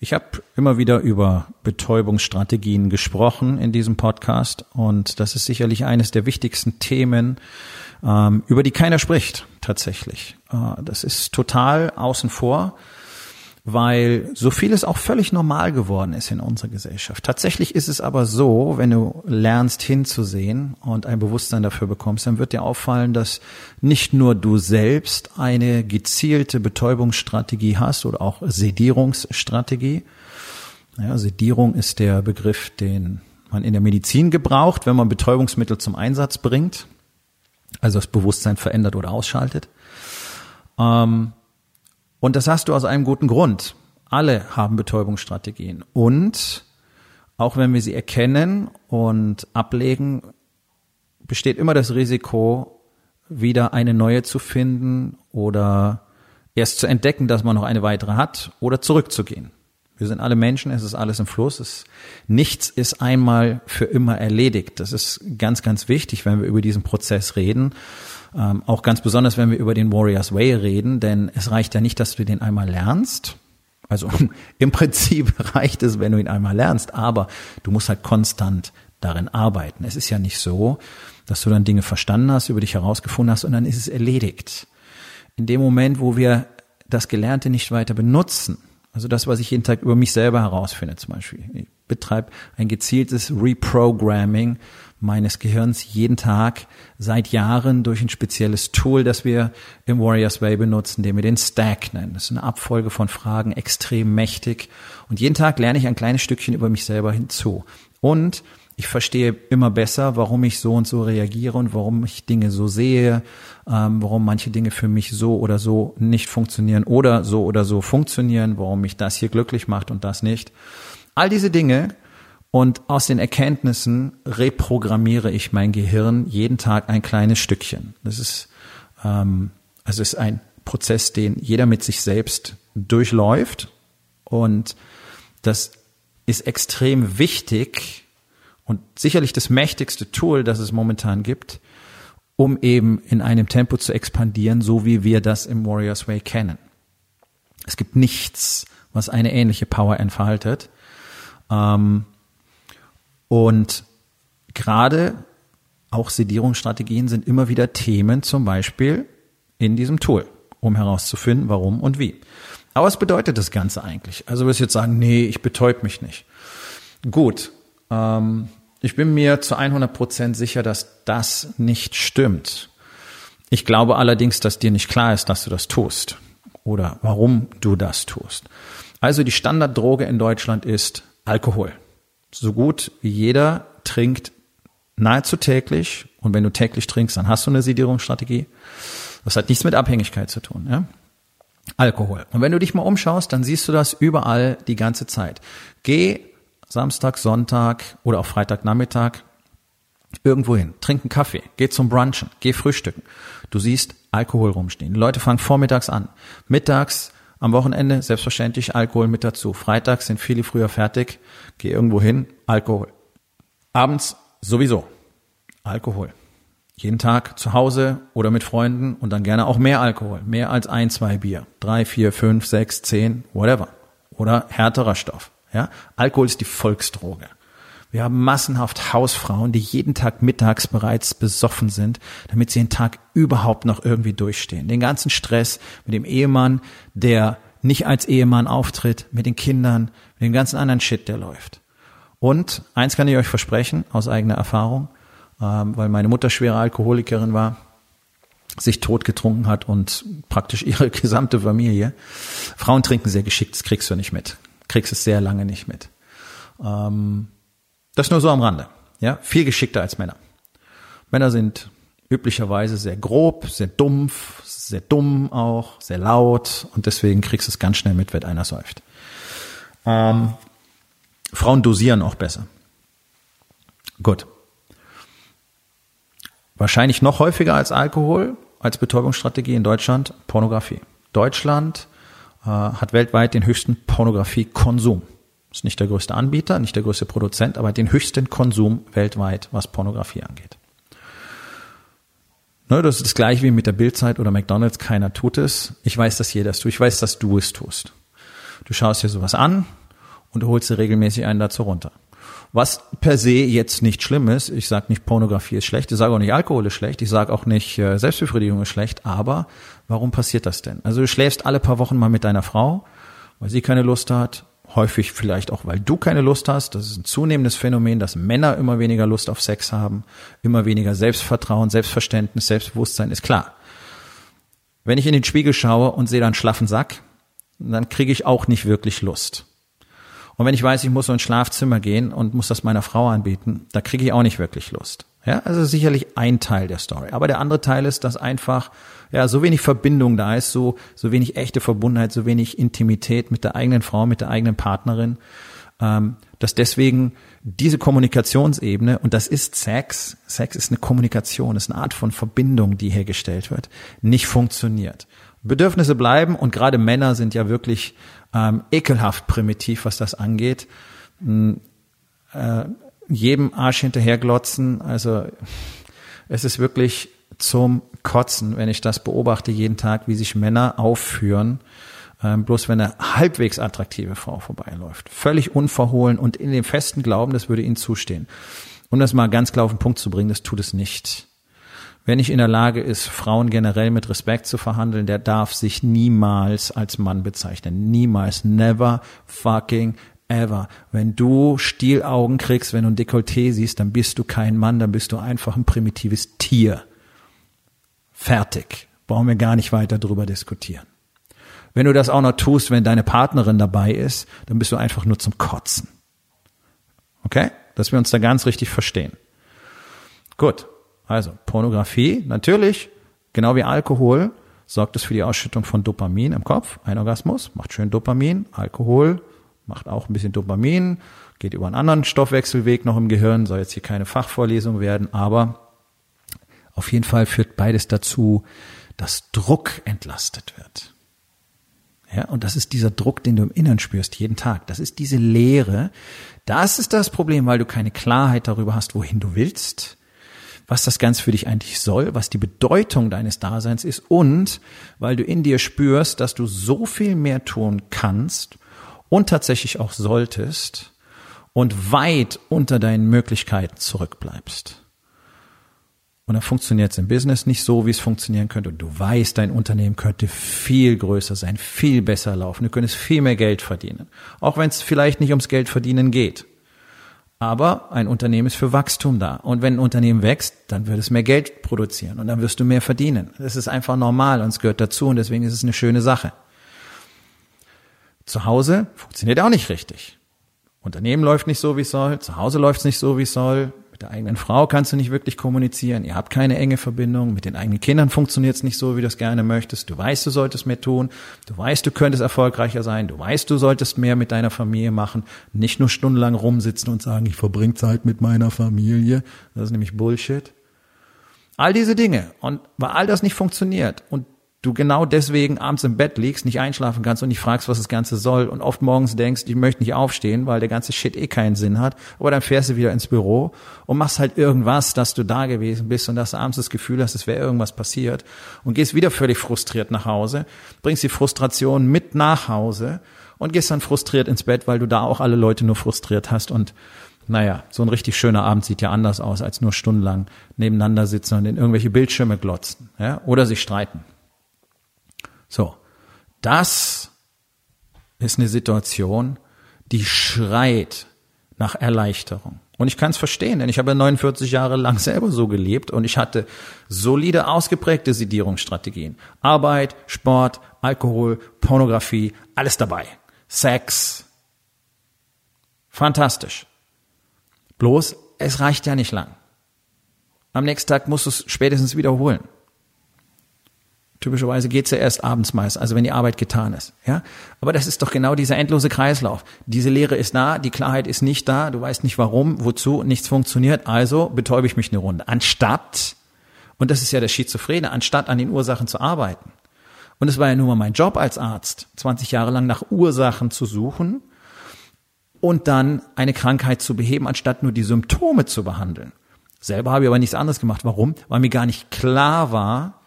Ich habe immer wieder über Betäubungsstrategien gesprochen in diesem Podcast und das ist sicherlich eines der wichtigsten Themen, ähm, über die keiner spricht tatsächlich. Äh, das ist total außen vor weil so vieles auch völlig normal geworden ist in unserer Gesellschaft. Tatsächlich ist es aber so, wenn du lernst hinzusehen und ein Bewusstsein dafür bekommst, dann wird dir auffallen, dass nicht nur du selbst eine gezielte Betäubungsstrategie hast oder auch Sedierungsstrategie. Ja, Sedierung ist der Begriff, den man in der Medizin gebraucht, wenn man Betäubungsmittel zum Einsatz bringt, also das Bewusstsein verändert oder ausschaltet. Ähm, und das hast du aus einem guten Grund. Alle haben Betäubungsstrategien. Und auch wenn wir sie erkennen und ablegen, besteht immer das Risiko, wieder eine neue zu finden oder erst zu entdecken, dass man noch eine weitere hat oder zurückzugehen. Wir sind alle Menschen, es ist alles im Fluss. Es, nichts ist einmal für immer erledigt. Das ist ganz, ganz wichtig, wenn wir über diesen Prozess reden. Ähm, auch ganz besonders, wenn wir über den Warriors Way reden, denn es reicht ja nicht, dass du den einmal lernst. Also im Prinzip reicht es, wenn du ihn einmal lernst, aber du musst halt konstant darin arbeiten. Es ist ja nicht so, dass du dann Dinge verstanden hast, über dich herausgefunden hast und dann ist es erledigt. In dem Moment, wo wir das Gelernte nicht weiter benutzen, also das, was ich jeden Tag über mich selber herausfinde zum Beispiel. Ich betreibe ein gezieltes Reprogramming meines Gehirns jeden Tag seit Jahren durch ein spezielles Tool, das wir im Warriors Way benutzen, den wir den Stack nennen. Das ist eine Abfolge von Fragen, extrem mächtig. Und jeden Tag lerne ich ein kleines Stückchen über mich selber hinzu. Und ich verstehe immer besser, warum ich so und so reagiere und warum ich Dinge so sehe, ähm, warum manche Dinge für mich so oder so nicht funktionieren oder so oder so funktionieren, warum mich das hier glücklich macht und das nicht. All diese Dinge und aus den Erkenntnissen reprogrammiere ich mein Gehirn jeden Tag ein kleines Stückchen. Das ist, ähm, also ist ein Prozess, den jeder mit sich selbst durchläuft. Und das ist extrem wichtig und sicherlich das mächtigste Tool, das es momentan gibt, um eben in einem Tempo zu expandieren, so wie wir das im Warriors Way kennen. Es gibt nichts, was eine ähnliche Power entfaltet. Ähm, und gerade auch Sedierungsstrategien sind immer wieder Themen, zum Beispiel in diesem Tool, um herauszufinden, warum und wie. Aber was bedeutet das Ganze eigentlich? Also wirst du jetzt sagen, nee, ich betäub mich nicht. Gut, ähm, ich bin mir zu 100 Prozent sicher, dass das nicht stimmt. Ich glaube allerdings, dass dir nicht klar ist, dass du das tust oder warum du das tust. Also die Standarddroge in Deutschland ist Alkohol so gut wie jeder trinkt nahezu täglich. Und wenn du täglich trinkst, dann hast du eine Sedierungsstrategie. Das hat nichts mit Abhängigkeit zu tun. Ja? Alkohol. Und wenn du dich mal umschaust, dann siehst du das überall die ganze Zeit. Geh Samstag, Sonntag oder auch Freitagnachmittag irgendwo hin, trink einen Kaffee, geh zum Brunchen, geh frühstücken. Du siehst Alkohol rumstehen. Die Leute fangen vormittags an. Mittags am Wochenende selbstverständlich Alkohol mit dazu. Freitags sind viele früher fertig. Geh irgendwo hin, Alkohol. Abends sowieso Alkohol. Jeden Tag zu Hause oder mit Freunden und dann gerne auch mehr Alkohol. Mehr als ein, zwei Bier. Drei, vier, fünf, sechs, zehn, whatever. Oder härterer Stoff. Ja? Alkohol ist die Volksdroge. Wir haben massenhaft Hausfrauen, die jeden Tag mittags bereits besoffen sind, damit sie den Tag überhaupt noch irgendwie durchstehen. Den ganzen Stress mit dem Ehemann, der nicht als Ehemann auftritt, mit den Kindern, mit dem ganzen anderen Shit, der läuft. Und eins kann ich euch versprechen, aus eigener Erfahrung, ähm, weil meine Mutter schwere Alkoholikerin war, sich totgetrunken hat und praktisch ihre gesamte Familie. Frauen trinken sehr geschickt, das kriegst du nicht mit. Kriegst es sehr lange nicht mit. Ähm, das nur so am Rande. Ja, viel geschickter als Männer. Männer sind üblicherweise sehr grob, sehr dumpf, sehr dumm auch, sehr laut und deswegen kriegst du es ganz schnell mit, wenn einer säuft. Ähm, Frauen dosieren auch besser. Gut. Wahrscheinlich noch häufiger als Alkohol, als Betäubungsstrategie in Deutschland, Pornografie. Deutschland äh, hat weltweit den höchsten Pornografiekonsum. Ist nicht der größte Anbieter, nicht der größte Produzent, aber den höchsten Konsum weltweit, was Pornografie angeht. Ne, das ist das gleiche wie mit der Bildzeit oder McDonalds. Keiner tut es. Ich weiß, dass jeder es tut. Ich weiß, dass du es tust. Du schaust dir sowas an und du holst dir regelmäßig einen dazu runter. Was per se jetzt nicht schlimm ist. Ich sage nicht, Pornografie ist schlecht. Ich sage auch nicht, Alkohol ist schlecht. Ich sage auch nicht, äh, Selbstbefriedigung ist schlecht. Aber warum passiert das denn? Also du schläfst alle paar Wochen mal mit deiner Frau, weil sie keine Lust hat häufig vielleicht auch, weil du keine Lust hast. Das ist ein zunehmendes Phänomen, dass Männer immer weniger Lust auf Sex haben, immer weniger Selbstvertrauen, Selbstverständnis, Selbstbewusstsein, ist klar. Wenn ich in den Spiegel schaue und sehe da einen schlaffen Sack, dann kriege ich auch nicht wirklich Lust. Und wenn ich weiß, ich muss so ins Schlafzimmer gehen und muss das meiner Frau anbieten, da kriege ich auch nicht wirklich Lust. Ja, also sicherlich ein Teil der Story. Aber der andere Teil ist, dass einfach ja so wenig Verbindung da ist, so so wenig echte Verbundenheit, so wenig Intimität mit der eigenen Frau, mit der eigenen Partnerin, ähm, dass deswegen diese Kommunikationsebene und das ist Sex, Sex ist eine Kommunikation, ist eine Art von Verbindung, die hergestellt wird, nicht funktioniert. Bedürfnisse bleiben und gerade Männer sind ja wirklich ähm, ekelhaft primitiv, was das angeht. Hm, äh, jedem Arsch hinterherglotzen. Also es ist wirklich zum Kotzen, wenn ich das beobachte jeden Tag, wie sich Männer aufführen, ähm, bloß wenn eine halbwegs attraktive Frau vorbeiläuft. Völlig unverhohlen und in dem festen Glauben, das würde ihnen zustehen. Um das mal ganz klar auf den Punkt zu bringen, das tut es nicht. Wer nicht in der Lage ist, Frauen generell mit Respekt zu verhandeln, der darf sich niemals als Mann bezeichnen. Niemals. Never fucking ever. Wenn du Stielaugen kriegst, wenn du ein Dekolleté siehst, dann bist du kein Mann, dann bist du einfach ein primitives Tier. Fertig. Brauchen wir gar nicht weiter drüber diskutieren. Wenn du das auch noch tust, wenn deine Partnerin dabei ist, dann bist du einfach nur zum Kotzen. Okay? Dass wir uns da ganz richtig verstehen. Gut. Also, Pornografie, natürlich, genau wie Alkohol, sorgt es für die Ausschüttung von Dopamin im Kopf. Ein Orgasmus macht schön Dopamin. Alkohol macht auch ein bisschen Dopamin, geht über einen anderen Stoffwechselweg noch im Gehirn, soll jetzt hier keine Fachvorlesung werden, aber auf jeden Fall führt beides dazu, dass Druck entlastet wird. Ja, und das ist dieser Druck, den du im Innern spürst, jeden Tag. Das ist diese Leere. Das ist das Problem, weil du keine Klarheit darüber hast, wohin du willst, was das Ganze für dich eigentlich soll, was die Bedeutung deines Daseins ist und weil du in dir spürst, dass du so viel mehr tun kannst und tatsächlich auch solltest und weit unter deinen Möglichkeiten zurückbleibst. Und dann funktioniert es im Business nicht so, wie es funktionieren könnte. Und du weißt, dein Unternehmen könnte viel größer sein, viel besser laufen. Du könntest viel mehr Geld verdienen. Auch wenn es vielleicht nicht ums Geld verdienen geht. Aber ein Unternehmen ist für Wachstum da. Und wenn ein Unternehmen wächst, dann wird es mehr Geld produzieren und dann wirst du mehr verdienen. Das ist einfach normal und es gehört dazu und deswegen ist es eine schöne Sache. Zu Hause funktioniert auch nicht richtig. Unternehmen läuft nicht so, wie es soll, zu Hause läuft es nicht so, wie es soll, mit der eigenen Frau kannst du nicht wirklich kommunizieren, ihr habt keine enge Verbindung, mit den eigenen Kindern funktioniert es nicht so, wie du es gerne möchtest, du weißt, du solltest mehr tun, du weißt, du könntest erfolgreicher sein, du weißt, du solltest mehr mit deiner Familie machen, nicht nur stundenlang rumsitzen und sagen, ich verbringe Zeit mit meiner Familie, das ist nämlich Bullshit. All diese Dinge. Und weil all das nicht funktioniert und du genau deswegen abends im Bett liegst, nicht einschlafen kannst und nicht fragst, was das Ganze soll und oft morgens denkst, ich möchte nicht aufstehen, weil der ganze Shit eh keinen Sinn hat. Aber dann fährst du wieder ins Büro und machst halt irgendwas, dass du da gewesen bist und dass du abends das Gefühl hast, es wäre irgendwas passiert und gehst wieder völlig frustriert nach Hause, bringst die Frustration mit nach Hause und gehst dann frustriert ins Bett, weil du da auch alle Leute nur frustriert hast und naja, so ein richtig schöner Abend sieht ja anders aus, als nur stundenlang nebeneinander sitzen und in irgendwelche Bildschirme glotzen, ja, oder sich streiten. So, das ist eine Situation, die schreit nach Erleichterung. Und ich kann es verstehen, denn ich habe 49 Jahre lang selber so gelebt und ich hatte solide, ausgeprägte Sedierungsstrategien. Arbeit, Sport, Alkohol, Pornografie, alles dabei. Sex. Fantastisch. Bloß, es reicht ja nicht lang. Am nächsten Tag musst du es spätestens wiederholen. Typischerweise geht's ja erst abends meist, also wenn die Arbeit getan ist. Ja? Aber das ist doch genau dieser endlose Kreislauf. Diese Lehre ist da, die Klarheit ist nicht da, du weißt nicht warum, wozu, nichts funktioniert, also betäube ich mich eine Runde. Anstatt, und das ist ja der Schizophrene, anstatt an den Ursachen zu arbeiten. Und es war ja nun mal mein Job als Arzt, 20 Jahre lang nach Ursachen zu suchen und dann eine Krankheit zu beheben, anstatt nur die Symptome zu behandeln. Selber habe ich aber nichts anderes gemacht. Warum? Weil mir gar nicht klar war,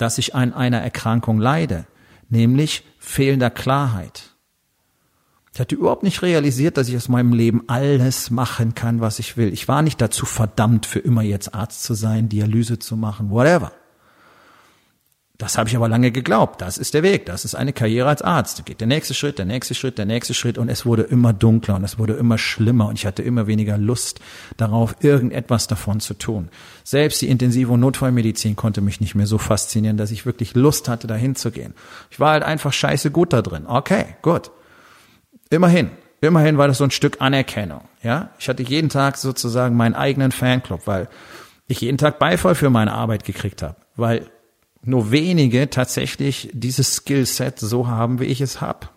dass ich an einer Erkrankung leide, nämlich fehlender Klarheit. Ich hatte überhaupt nicht realisiert, dass ich aus meinem Leben alles machen kann, was ich will. Ich war nicht dazu verdammt, für immer jetzt Arzt zu sein, Dialyse zu machen, whatever. Das habe ich aber lange geglaubt. Das ist der Weg. Das ist eine Karriere als Arzt. Da geht der nächste Schritt, der nächste Schritt, der nächste Schritt und es wurde immer dunkler und es wurde immer schlimmer und ich hatte immer weniger Lust darauf, irgendetwas davon zu tun. Selbst die Intensiv- und Notfallmedizin konnte mich nicht mehr so faszinieren, dass ich wirklich Lust hatte, dahin zu gehen. Ich war halt einfach scheiße gut da drin. Okay, gut. Immerhin. Immerhin war das so ein Stück Anerkennung. Ja, ich hatte jeden Tag sozusagen meinen eigenen Fanclub, weil ich jeden Tag Beifall für meine Arbeit gekriegt habe, weil nur wenige tatsächlich dieses Skillset so haben, wie ich es hab.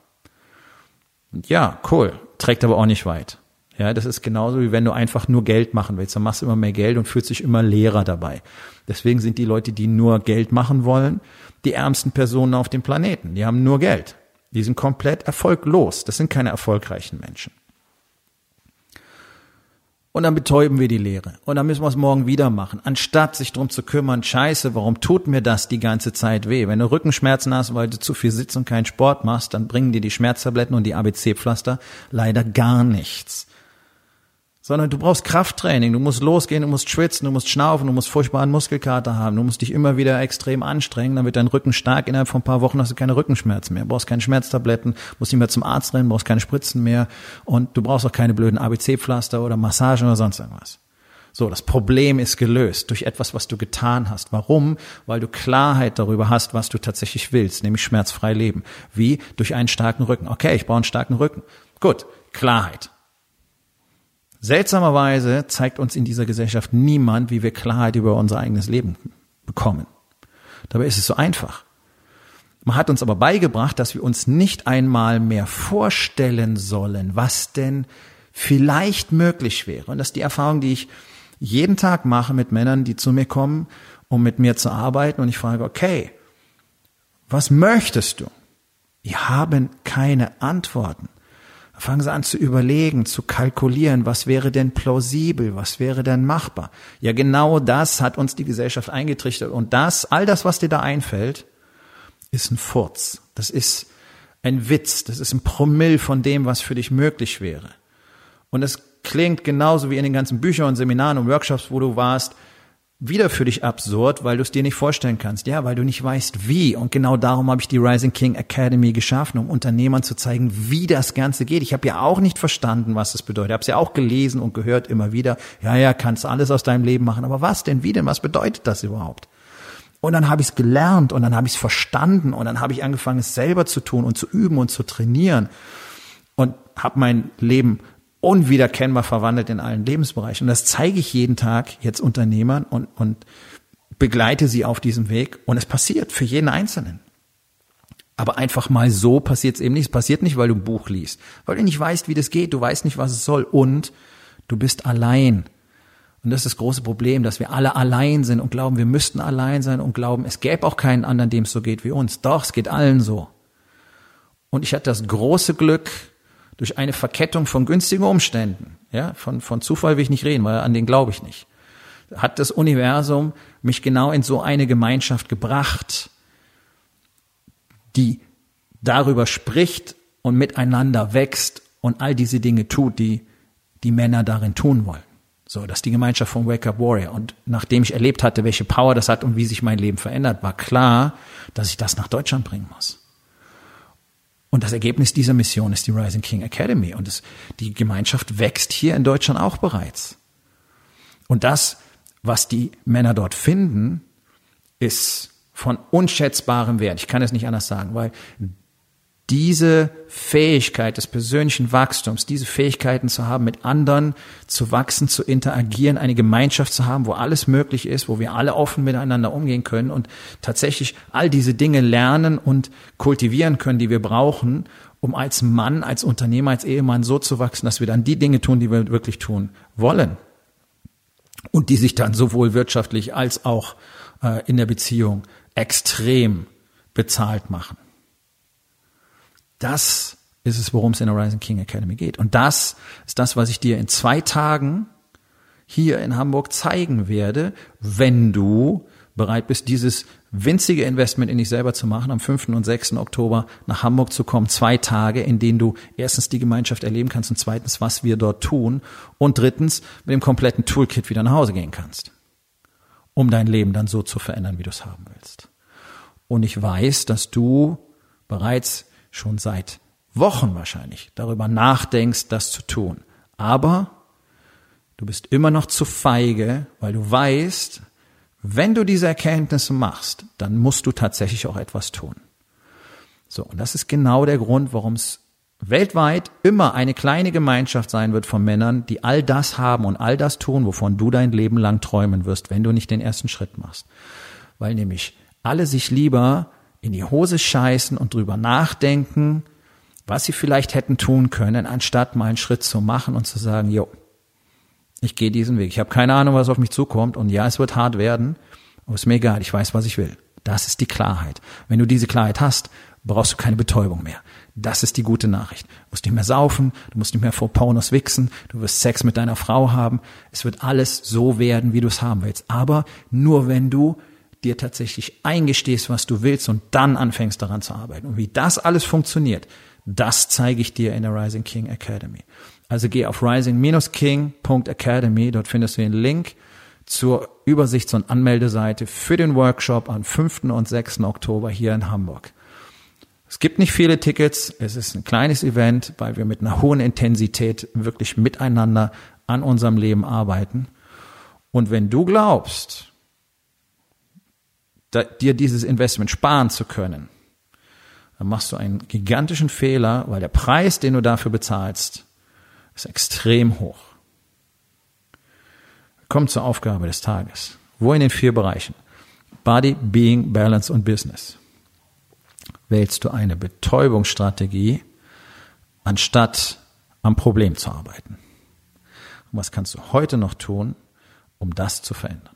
Ja, cool. Trägt aber auch nicht weit. Ja, das ist genauso wie wenn du einfach nur Geld machen willst. Dann machst du immer mehr Geld und fühlst dich immer leerer dabei. Deswegen sind die Leute, die nur Geld machen wollen, die ärmsten Personen auf dem Planeten. Die haben nur Geld. Die sind komplett erfolglos. Das sind keine erfolgreichen Menschen. Und dann betäuben wir die Lehre. Und dann müssen wir es morgen wieder machen. Anstatt sich drum zu kümmern, scheiße, warum tut mir das die ganze Zeit weh? Wenn du Rückenschmerzen hast, weil du zu viel sitzt und keinen Sport machst, dann bringen dir die Schmerztabletten und die ABC-Pflaster leider gar nichts sondern du brauchst Krafttraining, du musst losgehen, du musst schwitzen, du musst schnaufen, du musst furchtbaren Muskelkater haben, du musst dich immer wieder extrem anstrengen, dann wird dein Rücken stark, innerhalb von ein paar Wochen hast du keine Rückenschmerzen mehr, brauchst keine Schmerztabletten, musst nicht mehr zum Arzt rennen, brauchst keine Spritzen mehr und du brauchst auch keine blöden ABC-Pflaster oder Massagen oder sonst irgendwas. So, das Problem ist gelöst durch etwas, was du getan hast. Warum? Weil du Klarheit darüber hast, was du tatsächlich willst, nämlich schmerzfrei leben. Wie? Durch einen starken Rücken. Okay, ich brauche einen starken Rücken. Gut, Klarheit. Seltsamerweise zeigt uns in dieser Gesellschaft niemand, wie wir Klarheit über unser eigenes Leben bekommen. Dabei ist es so einfach. Man hat uns aber beigebracht, dass wir uns nicht einmal mehr vorstellen sollen, was denn vielleicht möglich wäre. Und das ist die Erfahrung, die ich jeden Tag mache mit Männern, die zu mir kommen, um mit mir zu arbeiten. Und ich frage, okay, was möchtest du? Die haben keine Antworten fangen sie an zu überlegen, zu kalkulieren, was wäre denn plausibel, was wäre denn machbar. Ja, genau das hat uns die Gesellschaft eingetrichtert. Und das, all das, was dir da einfällt, ist ein Furz. Das ist ein Witz. Das ist ein Promille von dem, was für dich möglich wäre. Und es klingt genauso wie in den ganzen Büchern und Seminaren und Workshops, wo du warst, wieder für dich absurd, weil du es dir nicht vorstellen kannst. Ja, weil du nicht weißt, wie. Und genau darum habe ich die Rising King Academy geschaffen, um Unternehmern zu zeigen, wie das Ganze geht. Ich habe ja auch nicht verstanden, was das bedeutet. Ich habe es ja auch gelesen und gehört immer wieder. Ja, ja, kannst alles aus deinem Leben machen. Aber was denn? Wie denn? Was bedeutet das überhaupt? Und dann habe ich es gelernt und dann habe ich es verstanden und dann habe ich angefangen, es selber zu tun und zu üben und zu trainieren und habe mein Leben unwiederkennbar verwandelt in allen Lebensbereichen. Und das zeige ich jeden Tag jetzt Unternehmern und, und begleite sie auf diesem Weg. Und es passiert für jeden Einzelnen. Aber einfach mal so passiert es eben nicht. Es passiert nicht, weil du ein Buch liest, weil du nicht weißt, wie das geht, du weißt nicht, was es soll und du bist allein. Und das ist das große Problem, dass wir alle allein sind und glauben, wir müssten allein sein und glauben, es gäbe auch keinen anderen, dem es so geht wie uns. Doch, es geht allen so. Und ich hatte das große Glück, durch eine Verkettung von günstigen Umständen, ja, von, von Zufall will ich nicht reden, weil an den glaube ich nicht, hat das Universum mich genau in so eine Gemeinschaft gebracht, die darüber spricht und miteinander wächst und all diese Dinge tut, die die Männer darin tun wollen. So, das ist die Gemeinschaft von Wake Up Warrior. Und nachdem ich erlebt hatte, welche Power das hat und wie sich mein Leben verändert, war klar, dass ich das nach Deutschland bringen muss. Und das Ergebnis dieser Mission ist die Rising King Academy. Und es, die Gemeinschaft wächst hier in Deutschland auch bereits. Und das, was die Männer dort finden, ist von unschätzbarem Wert. Ich kann es nicht anders sagen, weil diese Fähigkeit des persönlichen Wachstums, diese Fähigkeiten zu haben, mit anderen zu wachsen, zu interagieren, eine Gemeinschaft zu haben, wo alles möglich ist, wo wir alle offen miteinander umgehen können und tatsächlich all diese Dinge lernen und kultivieren können, die wir brauchen, um als Mann, als Unternehmer, als Ehemann so zu wachsen, dass wir dann die Dinge tun, die wir wirklich tun wollen. Und die sich dann sowohl wirtschaftlich als auch äh, in der Beziehung extrem bezahlt machen. Das ist es, worum es in der Rising King Academy geht. Und das ist das, was ich dir in zwei Tagen hier in Hamburg zeigen werde, wenn du bereit bist, dieses winzige Investment in dich selber zu machen, am 5. und 6. Oktober nach Hamburg zu kommen, zwei Tage, in denen du erstens die Gemeinschaft erleben kannst und zweitens, was wir dort tun und drittens mit dem kompletten Toolkit wieder nach Hause gehen kannst, um dein Leben dann so zu verändern, wie du es haben willst. Und ich weiß, dass du bereits schon seit Wochen wahrscheinlich darüber nachdenkst, das zu tun. Aber du bist immer noch zu feige, weil du weißt, wenn du diese Erkenntnisse machst, dann musst du tatsächlich auch etwas tun. So, und das ist genau der Grund, warum es weltweit immer eine kleine Gemeinschaft sein wird von Männern, die all das haben und all das tun, wovon du dein Leben lang träumen wirst, wenn du nicht den ersten Schritt machst. Weil nämlich alle sich lieber in die Hose scheißen und drüber nachdenken, was sie vielleicht hätten tun können, anstatt mal einen Schritt zu machen und zu sagen, jo, ich gehe diesen Weg. Ich habe keine Ahnung, was auf mich zukommt und ja, es wird hart werden, aber ist mir egal, ich weiß, was ich will. Das ist die Klarheit. Wenn du diese Klarheit hast, brauchst du keine Betäubung mehr. Das ist die gute Nachricht. Du musst nicht mehr saufen, du musst nicht mehr vor Pornos wichsen, du wirst Sex mit deiner Frau haben. Es wird alles so werden, wie du es haben willst. Aber nur wenn du dir tatsächlich eingestehst, was du willst und dann anfängst daran zu arbeiten. Und wie das alles funktioniert, das zeige ich dir in der Rising King Academy. Also geh auf rising-king.academy, dort findest du den Link zur Übersichts- und Anmeldeseite für den Workshop am 5. und 6. Oktober hier in Hamburg. Es gibt nicht viele Tickets, es ist ein kleines Event, weil wir mit einer hohen Intensität wirklich miteinander an unserem Leben arbeiten. Und wenn du glaubst, dir dieses Investment sparen zu können, dann machst du einen gigantischen Fehler, weil der Preis, den du dafür bezahlst, ist extrem hoch. Kommt zur Aufgabe des Tages. Wo in den vier Bereichen? Body, Being, Balance und Business. Wählst du eine Betäubungsstrategie, anstatt am Problem zu arbeiten? Und was kannst du heute noch tun, um das zu verändern?